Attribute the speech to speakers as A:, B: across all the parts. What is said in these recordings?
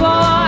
A: just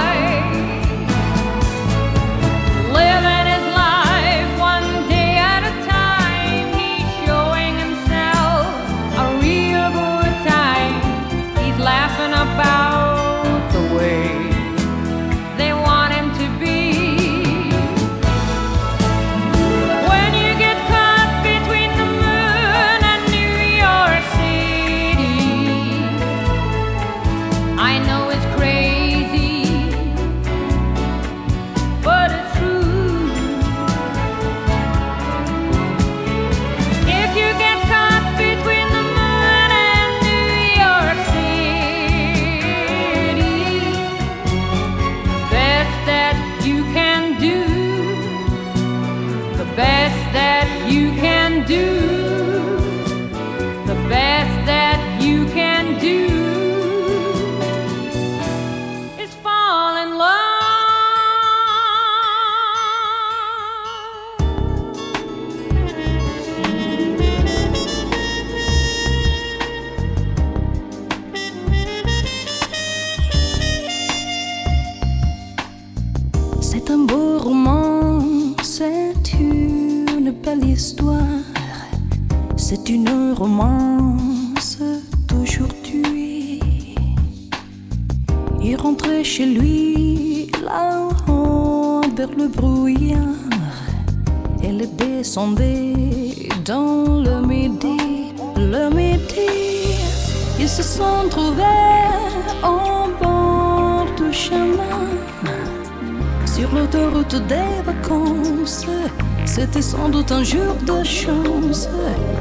B: C'était sans doute un jour de chance.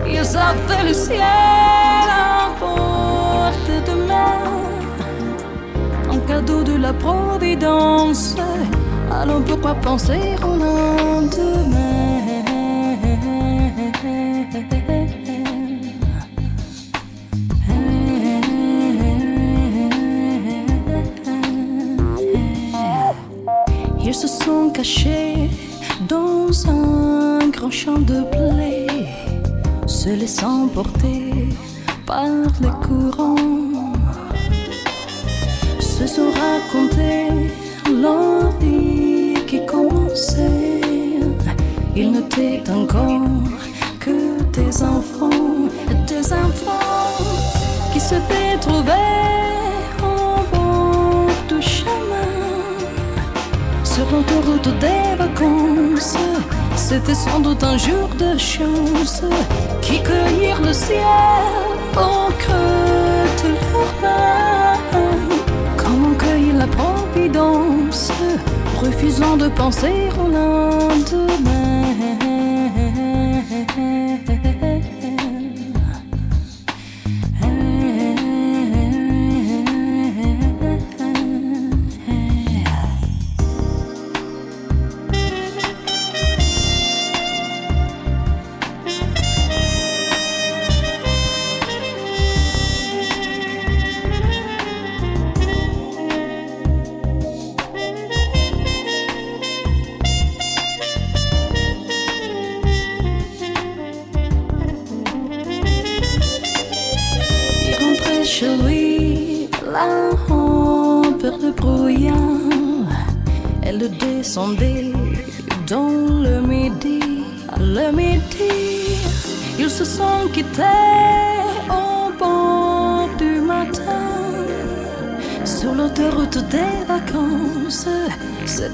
B: Ils avaient le ciel à portée de main, un cadeau de la providence. Alors pourquoi penser au lendemain? Ils se sont cachés dans un grand champ de blé, se laissant porter par les courants. Se sont racontés l'envie qui commençait. Ils n'étaient encore que des enfants, des enfants qui s'étaient trouvés au bord du chemin sur l'autoroute des vacances. C'était sans doute un jour de chance qui cueillirent le ciel au creux de leurs mains. Comme on cueille la providence, refusant de penser au lendemain.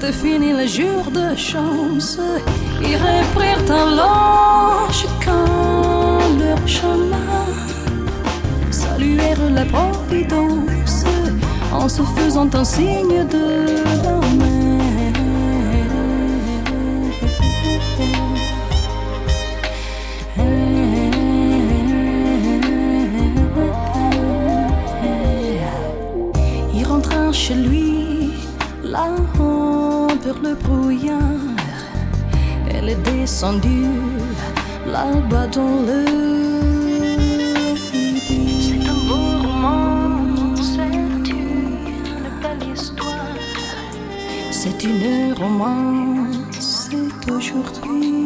B: C'était fini le jour de chance. Ils reprirent alors chacun leur chemin saluèrent la providence en se faisant un signe de la main.
C: Le brouillard. Elle est descendue là-bas dans le C'est un beau roman, sais-tu, une belle histoire. C'est une romance, c'est aujourd'hui.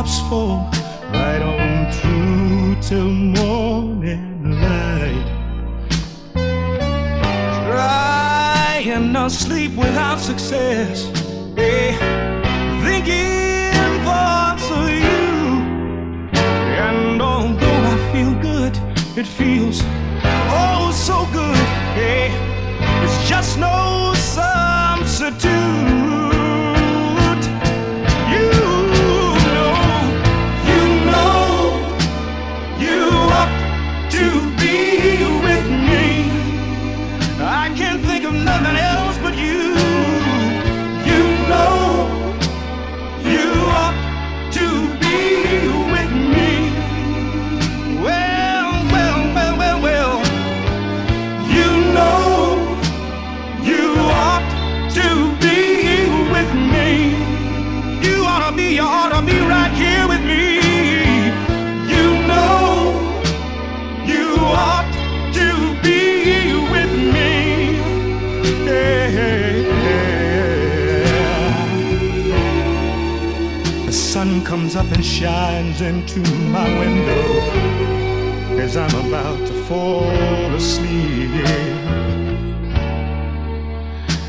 D: Raindrops fall right on through till morning light. Trying to sleep without success, hey, thinking thoughts of you. And although I feel good, it feels oh so good, hey, it's just no substitute. Shines into my window as I'm about to fall asleep.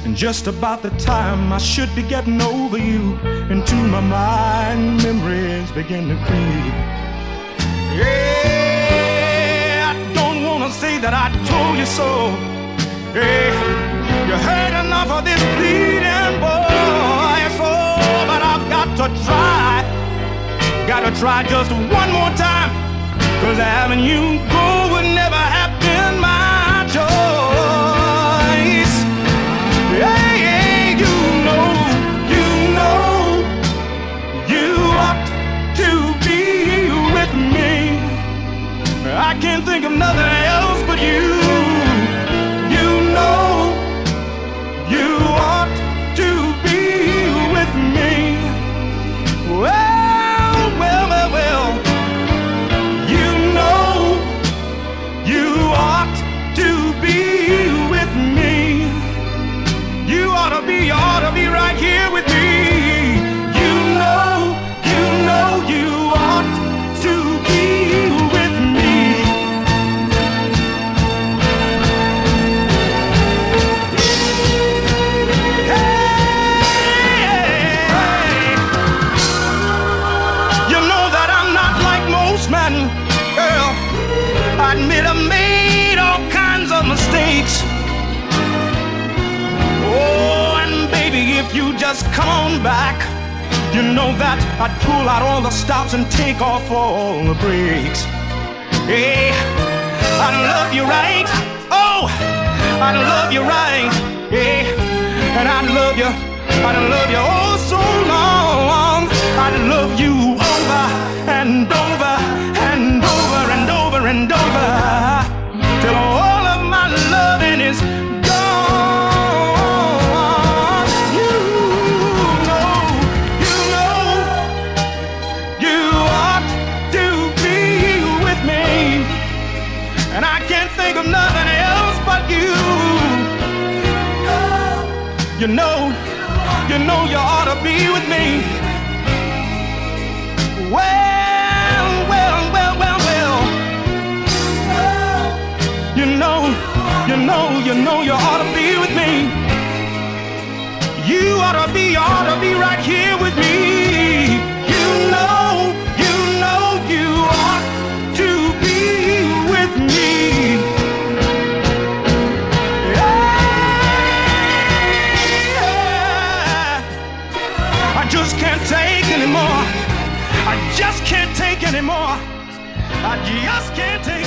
D: And just about the time I should be getting over you, into my mind memories begin to creep. Yeah, I don't wanna say that I told you so. Yeah, you heard enough of this pleading, boy. So, but I've got to try. Gotta try just one more time. Cause having you I'd pull out all the stops and take off all the brakes. Hey, I'd love you right. Oh, I'd love you right. Hey, and I'd love you. I'd love you oh so long. I'd love you over and over and over and over and over can't think of nothing else but you. You know, you know you ought to be with me. Well, well, well, well, well. You know, you know, you know you ought to be with me. You ought to be, ought to be right here with me. Just can't take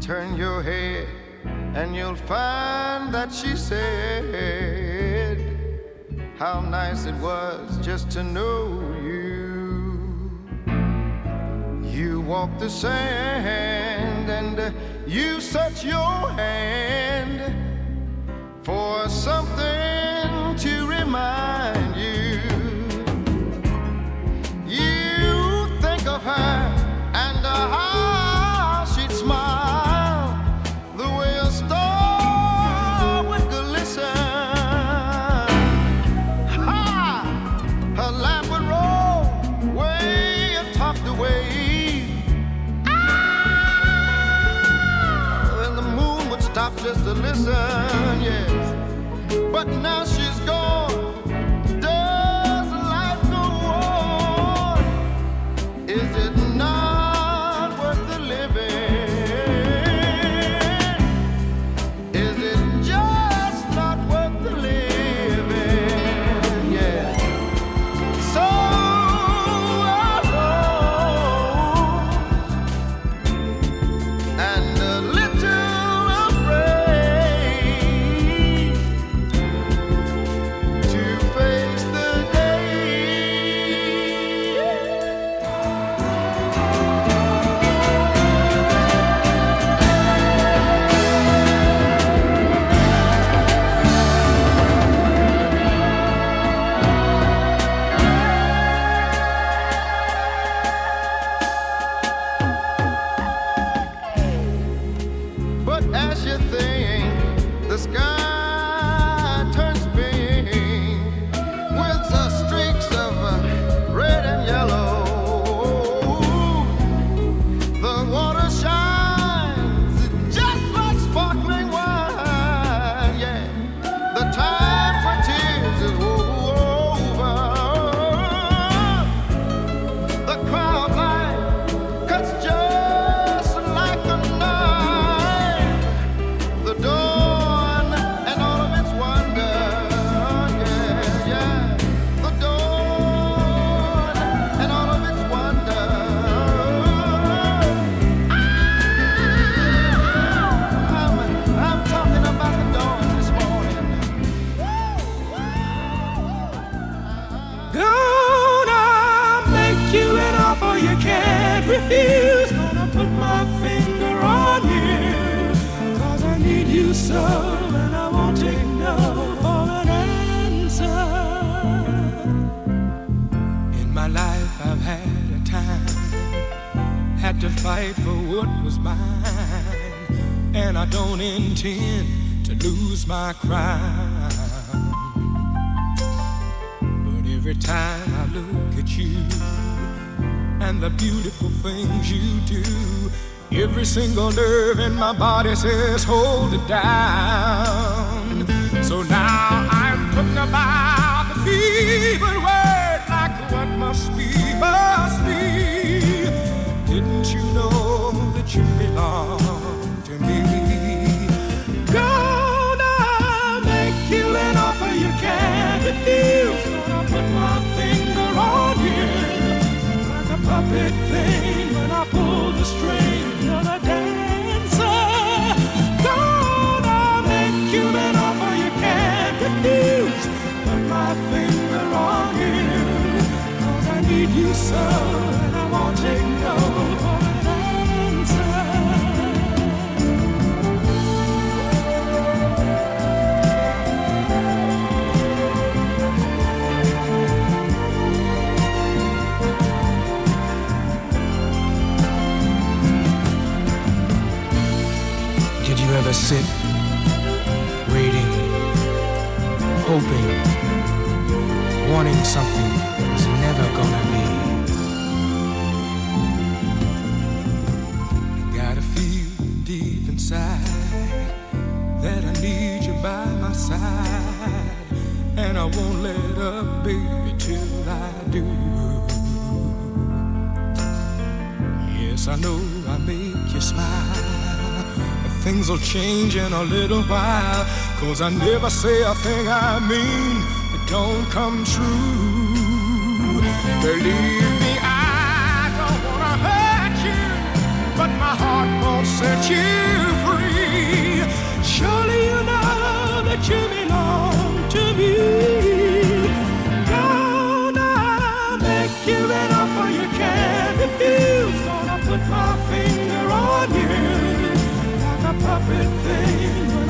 E: turn your head and you'll find that she said how nice it was just to know you. You walk the sand and you set your hand for something to remind. now time
F: I look at you and the beautiful things you do, every single nerve in my body says, Hold it down. So now I'm putting about the fever word like what must be, must be. Didn't you know that you belong? everything hoping, wanting something that is never gonna be. I gotta feel deep inside that I need you by my side, and I won't let up, baby, till I do. Yes, I know I make you smile. Things will change in a little while Cause I never say a thing I mean that don't come true. Believe me, I don't wanna hurt you, but my heart won't set you free. Surely you know that you belong to me. Gonna make you an offer you can't refuse. Gonna put my finger on you like a puppet thing.